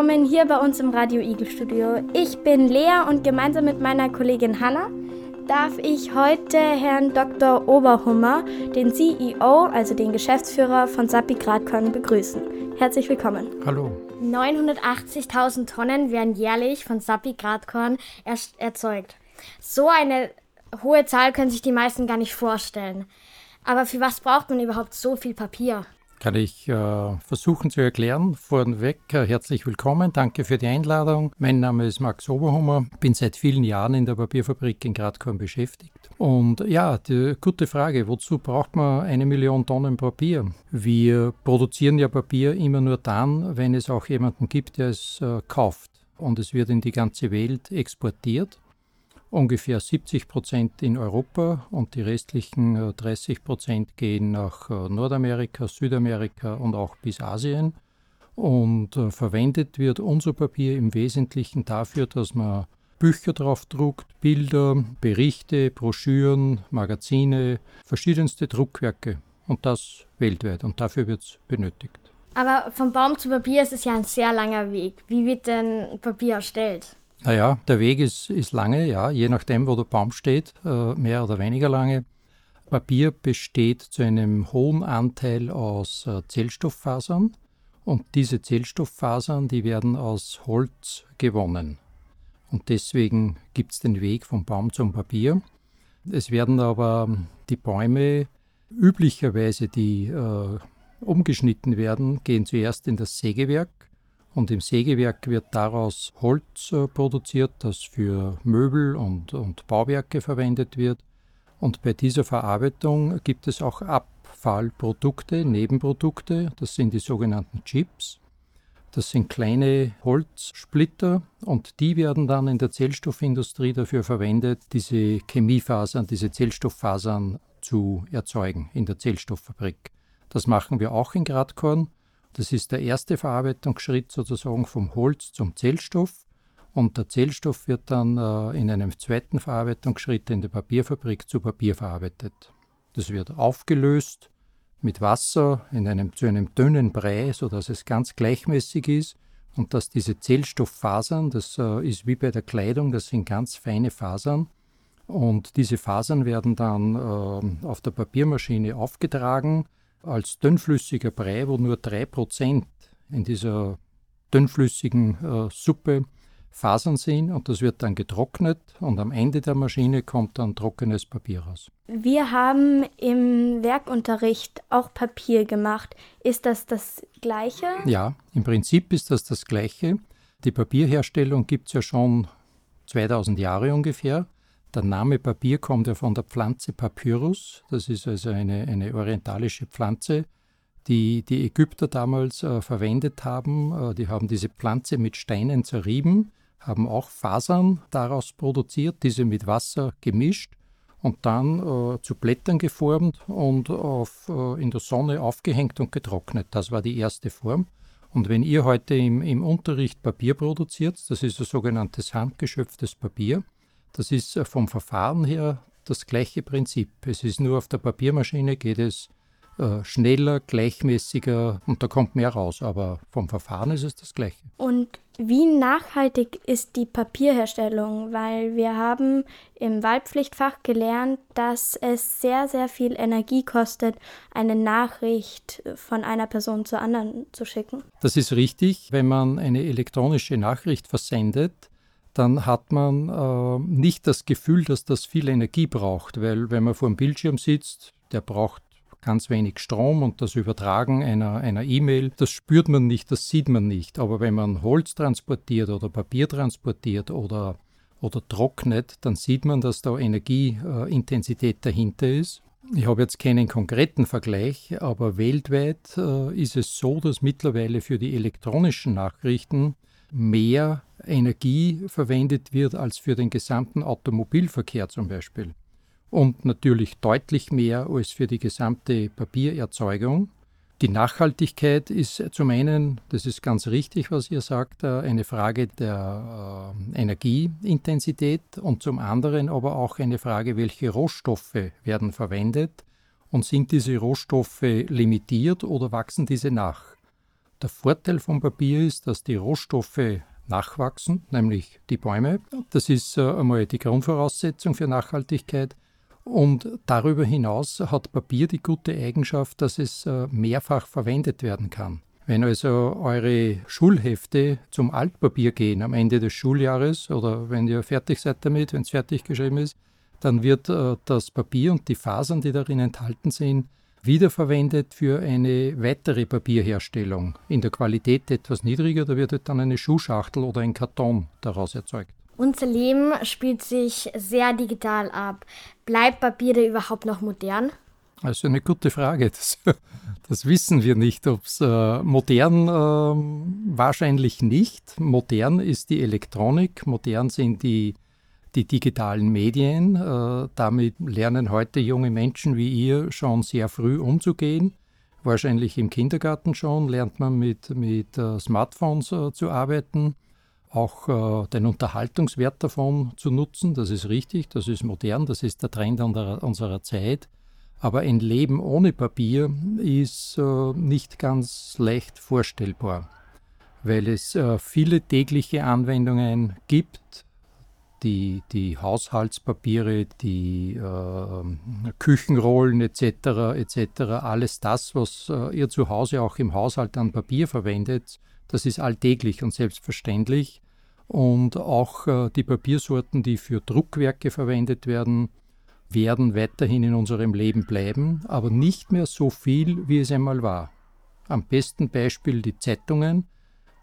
willkommen hier bei uns im Radio Eagle Studio. Ich bin Lea und gemeinsam mit meiner Kollegin Hanna darf ich heute Herrn Dr. Oberhummer, den CEO, also den Geschäftsführer von Sappi Gradkorn, begrüßen. Herzlich willkommen. Hallo. 980.000 Tonnen werden jährlich von Sappi Gradkorn er erzeugt. So eine hohe Zahl können sich die meisten gar nicht vorstellen. Aber für was braucht man überhaupt so viel Papier? Kann ich äh, versuchen zu erklären. Vorneweg äh, herzlich willkommen. Danke für die Einladung. Mein Name ist Max Oberhummer. Bin seit vielen Jahren in der Papierfabrik in Gradkorn beschäftigt. Und ja, die gute Frage, wozu braucht man eine Million Tonnen Papier? Wir produzieren ja Papier immer nur dann, wenn es auch jemanden gibt, der es äh, kauft. Und es wird in die ganze Welt exportiert ungefähr 70 Prozent in Europa und die restlichen 30 äh, Prozent gehen nach äh, Nordamerika, Südamerika und auch bis Asien. Und äh, verwendet wird unser Papier im Wesentlichen dafür, dass man Bücher drauf druckt, Bilder, Berichte, Broschüren, Magazine, verschiedenste Druckwerke und das weltweit und dafür wird es benötigt. Aber vom Baum zu Papier ist es ja ein sehr langer Weg. Wie wird denn Papier erstellt? Naja, der Weg ist, ist lange, ja, je nachdem, wo der Baum steht, äh, mehr oder weniger lange. Papier besteht zu einem hohen Anteil aus äh, Zellstofffasern und diese Zellstofffasern, die werden aus Holz gewonnen. Und deswegen gibt es den Weg vom Baum zum Papier. Es werden aber die Bäume üblicherweise, die äh, umgeschnitten werden, gehen zuerst in das Sägewerk und im Sägewerk wird daraus Holz äh, produziert, das für Möbel und, und Bauwerke verwendet wird. Und bei dieser Verarbeitung gibt es auch Abfallprodukte, Nebenprodukte, das sind die sogenannten Chips. Das sind kleine Holzsplitter und die werden dann in der Zellstoffindustrie dafür verwendet, diese Chemiefasern, diese Zellstofffasern zu erzeugen in der Zellstofffabrik. Das machen wir auch in Gradkorn das ist der erste Verarbeitungsschritt sozusagen vom Holz zum Zellstoff. Und der Zellstoff wird dann äh, in einem zweiten Verarbeitungsschritt in der Papierfabrik zu Papier verarbeitet. Das wird aufgelöst mit Wasser in einem, zu einem dünnen Brei, sodass es ganz gleichmäßig ist und dass diese Zellstofffasern, das äh, ist wie bei der Kleidung, das sind ganz feine Fasern, und diese Fasern werden dann äh, auf der Papiermaschine aufgetragen als dünnflüssiger Brei, wo nur 3% in dieser dünnflüssigen äh, Suppe Fasern sind und das wird dann getrocknet und am Ende der Maschine kommt dann trockenes Papier raus. Wir haben im Werkunterricht auch Papier gemacht. Ist das das gleiche? Ja, im Prinzip ist das das gleiche. Die Papierherstellung gibt es ja schon 2000 Jahre ungefähr. Der Name Papier kommt ja von der Pflanze Papyrus. Das ist also eine, eine orientalische Pflanze, die die Ägypter damals äh, verwendet haben. Äh, die haben diese Pflanze mit Steinen zerrieben, haben auch Fasern daraus produziert, diese mit Wasser gemischt und dann äh, zu Blättern geformt und auf, äh, in der Sonne aufgehängt und getrocknet. Das war die erste Form. Und wenn ihr heute im, im Unterricht Papier produziert, das ist ein sogenanntes handgeschöpftes Papier, das ist vom Verfahren her das gleiche Prinzip. Es ist nur auf der Papiermaschine geht es äh, schneller, gleichmäßiger und da kommt mehr raus, aber vom Verfahren ist es das gleiche. Und wie nachhaltig ist die Papierherstellung? Weil wir haben im Wahlpflichtfach gelernt, dass es sehr, sehr viel Energie kostet, eine Nachricht von einer Person zur anderen zu schicken. Das ist richtig. Wenn man eine elektronische Nachricht versendet, dann hat man äh, nicht das Gefühl, dass das viel Energie braucht, weil wenn man vor dem Bildschirm sitzt, der braucht ganz wenig Strom und das Übertragen einer E-Mail, das spürt man nicht, das sieht man nicht. Aber wenn man Holz transportiert oder Papier transportiert oder, oder trocknet, dann sieht man, dass da Energieintensität dahinter ist. Ich habe jetzt keinen konkreten Vergleich, aber weltweit äh, ist es so, dass mittlerweile für die elektronischen Nachrichten mehr Energie verwendet wird als für den gesamten Automobilverkehr zum Beispiel. Und natürlich deutlich mehr als für die gesamte Papiererzeugung. Die Nachhaltigkeit ist zum einen, das ist ganz richtig, was ihr sagt, äh, eine Frage der äh, Energieintensität und zum anderen aber auch eine Frage, welche Rohstoffe werden verwendet und sind diese Rohstoffe limitiert oder wachsen diese nach? Der Vorteil von Papier ist, dass die Rohstoffe nachwachsen, nämlich die Bäume. Das ist äh, einmal die Grundvoraussetzung für Nachhaltigkeit. Und darüber hinaus hat Papier die gute Eigenschaft, dass es äh, mehrfach verwendet werden kann. Wenn also eure Schulhefte zum Altpapier gehen am Ende des Schuljahres oder wenn ihr fertig seid damit, wenn es fertig geschrieben ist, dann wird äh, das Papier und die Fasern, die darin enthalten sind, wiederverwendet für eine weitere Papierherstellung. In der Qualität etwas niedriger, da wird dann eine Schuhschachtel oder ein Karton daraus erzeugt. Unser Leben spielt sich sehr digital ab. Bleibt Papier da überhaupt noch modern? Also eine gute Frage. Das, das wissen wir nicht. Ob es äh, modern äh, wahrscheinlich nicht. Modern ist die Elektronik, modern sind die die digitalen Medien. Äh, damit lernen heute junge Menschen wie ihr schon sehr früh umzugehen. Wahrscheinlich im Kindergarten schon lernt man mit, mit äh, Smartphones äh, zu arbeiten, auch den Unterhaltungswert davon zu nutzen. Das ist richtig, das ist modern, das ist der Trend unserer Zeit. Aber ein Leben ohne Papier ist nicht ganz leicht vorstellbar, weil es viele tägliche Anwendungen gibt, die, die Haushaltspapiere, die äh, Küchenrollen etc. etc. Alles das, was äh, ihr zu Hause auch im Haushalt an Papier verwendet, das ist alltäglich und selbstverständlich. Und auch äh, die Papiersorten, die für Druckwerke verwendet werden, werden weiterhin in unserem Leben bleiben, aber nicht mehr so viel, wie es einmal war. Am besten Beispiel die Zeitungen.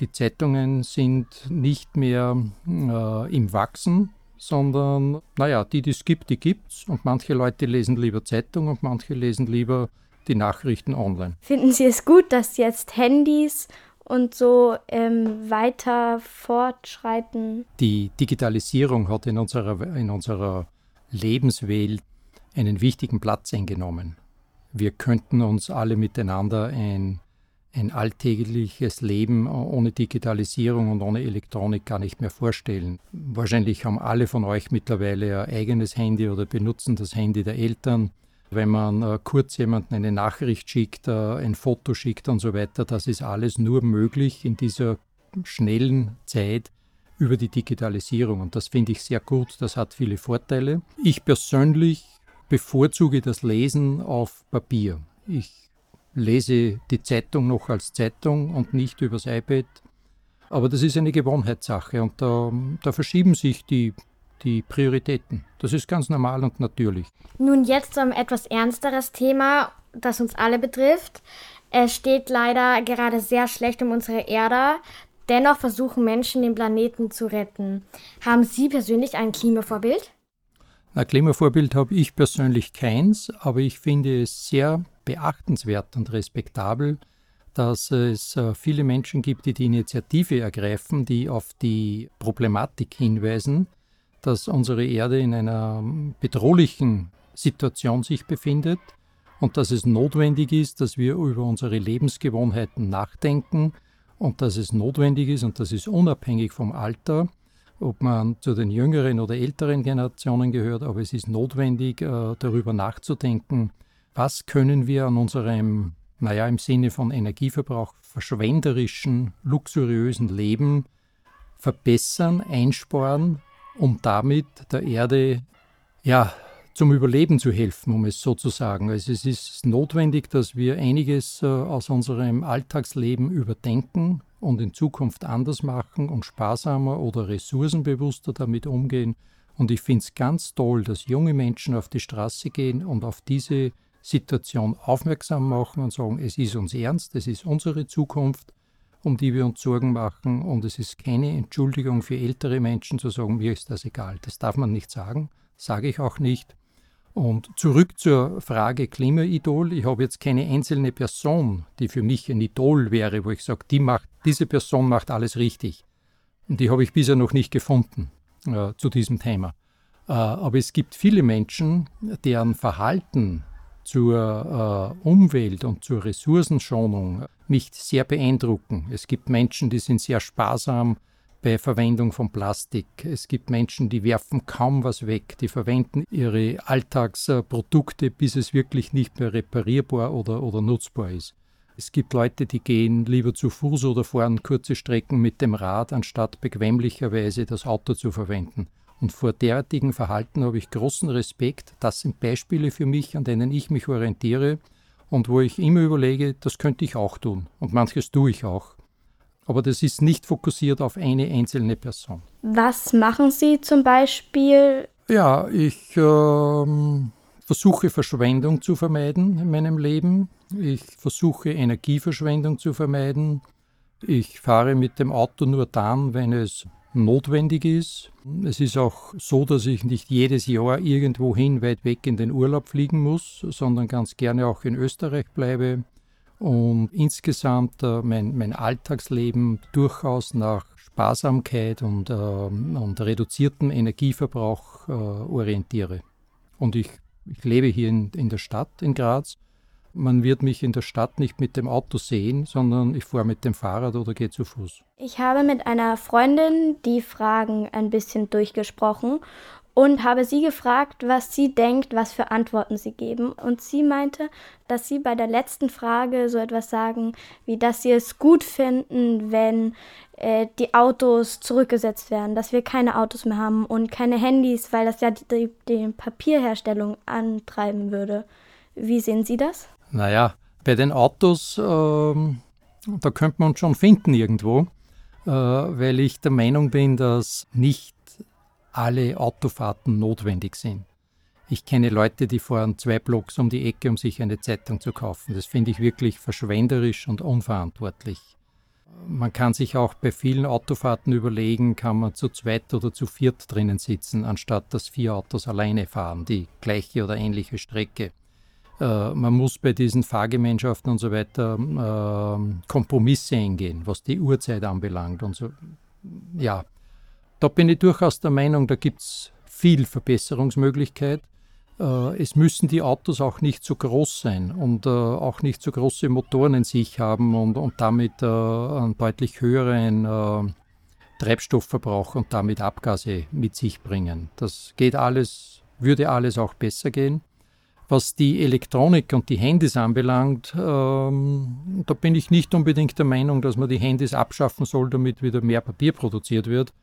Die Zeitungen sind nicht mehr äh, im Wachsen, sondern, naja, die, die es gibt, die gibt es. Und manche Leute lesen lieber Zeitung und manche lesen lieber die Nachrichten online. Finden Sie es gut, dass jetzt Handys und so ähm, weiter fortschreiten? Die Digitalisierung hat in unserer, in unserer Lebenswelt einen wichtigen Platz eingenommen. Wir könnten uns alle miteinander ein ein alltägliches Leben ohne Digitalisierung und ohne Elektronik gar nicht mehr vorstellen. Wahrscheinlich haben alle von euch mittlerweile ein eigenes Handy oder benutzen das Handy der Eltern. Wenn man äh, kurz jemanden eine Nachricht schickt, äh, ein Foto schickt und so weiter, das ist alles nur möglich in dieser schnellen Zeit über die Digitalisierung. Und das finde ich sehr gut, das hat viele Vorteile. Ich persönlich bevorzuge das Lesen auf Papier. Ich lese die Zeitung noch als Zeitung und nicht übers iPad. Aber das ist eine Gewohnheitssache und da, da verschieben sich die, die Prioritäten. Das ist ganz normal und natürlich. Nun jetzt zu einem etwas ernsteres Thema, das uns alle betrifft. Es steht leider gerade sehr schlecht um unsere Erde. Dennoch versuchen Menschen, den Planeten zu retten. Haben Sie persönlich ein Klimavorbild? Ein Klimavorbild habe ich persönlich keins, aber ich finde es sehr beachtenswert und respektabel, dass es äh, viele Menschen gibt, die die Initiative ergreifen, die auf die Problematik hinweisen, dass unsere Erde in einer bedrohlichen Situation sich befindet und dass es notwendig ist, dass wir über unsere Lebensgewohnheiten nachdenken und dass es notwendig ist, und das ist unabhängig vom Alter, ob man zu den jüngeren oder älteren Generationen gehört, aber es ist notwendig, äh, darüber nachzudenken, was können wir an unserem, naja, im Sinne von Energieverbrauch verschwenderischen, luxuriösen Leben verbessern, einsparen, um damit der Erde ja, zum Überleben zu helfen, um es so zu sagen. Also es ist notwendig, dass wir einiges äh, aus unserem Alltagsleben überdenken und in Zukunft anders machen und sparsamer oder ressourcenbewusster damit umgehen. Und ich finde es ganz toll, dass junge Menschen auf die Straße gehen und auf diese Situation aufmerksam machen und sagen, es ist uns ernst, es ist unsere Zukunft, um die wir uns Sorgen machen und es ist keine Entschuldigung für ältere Menschen zu sagen, mir ist das egal. Das darf man nicht sagen, sage ich auch nicht. Und zurück zur Frage Klimaidol. Ich habe jetzt keine einzelne Person, die für mich ein Idol wäre, wo ich sage, die macht, diese Person macht alles richtig. Und die habe ich bisher noch nicht gefunden äh, zu diesem Thema. Äh, aber es gibt viele Menschen, deren Verhalten zur äh, Umwelt und zur Ressourcenschonung mich sehr beeindrucken. Es gibt Menschen, die sind sehr sparsam bei Verwendung von Plastik. Es gibt Menschen, die werfen kaum was weg, die verwenden ihre Alltagsprodukte, bis es wirklich nicht mehr reparierbar oder, oder nutzbar ist. Es gibt Leute, die gehen lieber zu Fuß oder fahren kurze Strecken mit dem Rad, anstatt bequemlicherweise das Auto zu verwenden. Und vor derartigen Verhalten habe ich großen Respekt. Das sind Beispiele für mich, an denen ich mich orientiere und wo ich immer überlege, das könnte ich auch tun. Und manches tue ich auch. Aber das ist nicht fokussiert auf eine einzelne Person. Was machen Sie zum Beispiel? Ja, ich ähm, versuche Verschwendung zu vermeiden in meinem Leben. Ich versuche Energieverschwendung zu vermeiden. Ich fahre mit dem Auto nur dann, wenn es notwendig ist. Es ist auch so, dass ich nicht jedes Jahr irgendwohin weit weg in den Urlaub fliegen muss, sondern ganz gerne auch in Österreich bleibe und insgesamt äh, mein, mein Alltagsleben durchaus nach Sparsamkeit und, äh, und reduziertem Energieverbrauch äh, orientiere. Und ich, ich lebe hier in, in der Stadt in Graz man wird mich in der Stadt nicht mit dem Auto sehen, sondern ich fahre mit dem Fahrrad oder gehe zu Fuß. Ich habe mit einer Freundin die Fragen ein bisschen durchgesprochen und habe sie gefragt, was sie denkt, was für Antworten sie geben. Und sie meinte, dass sie bei der letzten Frage so etwas sagen, wie dass sie es gut finden, wenn äh, die Autos zurückgesetzt werden, dass wir keine Autos mehr haben und keine Handys, weil das ja die, die, die Papierherstellung antreiben würde. Wie sehen Sie das? Naja, bei den Autos, ähm, da könnte man uns schon finden irgendwo, äh, weil ich der Meinung bin, dass nicht alle Autofahrten notwendig sind. Ich kenne Leute, die fahren zwei Blocks um die Ecke, um sich eine Zeitung zu kaufen. Das finde ich wirklich verschwenderisch und unverantwortlich. Man kann sich auch bei vielen Autofahrten überlegen, kann man zu zweit oder zu viert drinnen sitzen, anstatt dass vier Autos alleine fahren, die gleiche oder ähnliche Strecke. Äh, man muss bei diesen Fahrgemeinschaften und so weiter äh, Kompromisse eingehen, was die Uhrzeit anbelangt und so. Ja, da bin ich durchaus der Meinung, da gibt es viel Verbesserungsmöglichkeit. Äh, es müssen die Autos auch nicht so groß sein und äh, auch nicht so große Motoren in sich haben und, und damit einen deutlich höheren Treibstoffverbrauch und damit Abgase mit sich bringen. Das geht alles, würde alles auch besser gehen. Was die Elektronik und die Handys anbelangt, ähm, da bin ich nicht unbedingt der Meinung, dass man die Handys abschaffen soll, damit wieder mehr Papier produziert wird.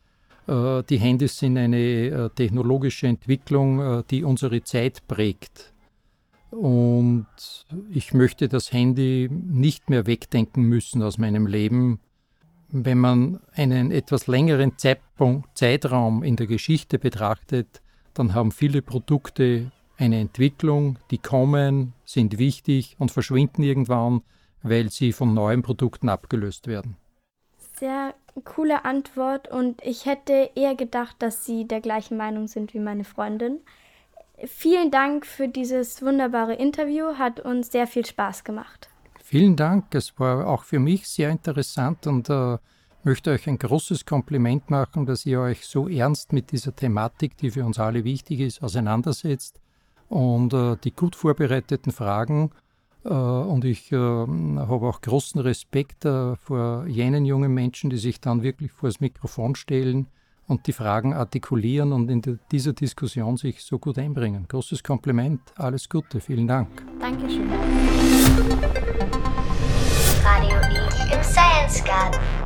Äh, die Handys sind eine äh, technologische Entwicklung, äh, die unsere Zeit prägt. Und ich möchte das Handy nicht mehr wegdenken müssen aus meinem Leben. Wenn man einen etwas längeren Zeitraum in der Geschichte betrachtet, dann haben viele Produkte eine Entwicklung, die kommen, sind wichtig und verschwinden irgendwann, weil sie von neuen Produkten abgelöst werden. Sehr coole Antwort und ich hätte eher gedacht, dass Sie der gleichen Meinung sind wie meine Freundin. Vielen Dank für dieses wunderbare Interview, hat uns sehr viel Spaß gemacht. Vielen Dank, es war auch für mich sehr interessant und äh, möchte euch ein großes Kompliment machen, dass ihr euch so ernst mit dieser Thematik, die für uns alle wichtig ist, auseinandersetzt und äh, die gut vorbereiteten Fragen. Äh, und ich äh, habe auch großen Respekt äh, vor jenen jungen Menschen, die sich dann wirklich vor das Mikrofon stellen und die Fragen artikulieren und in dieser Diskussion sich so gut einbringen. Großes Kompliment, alles Gute, vielen Dank. Dankeschön. Radio E im Science Garden.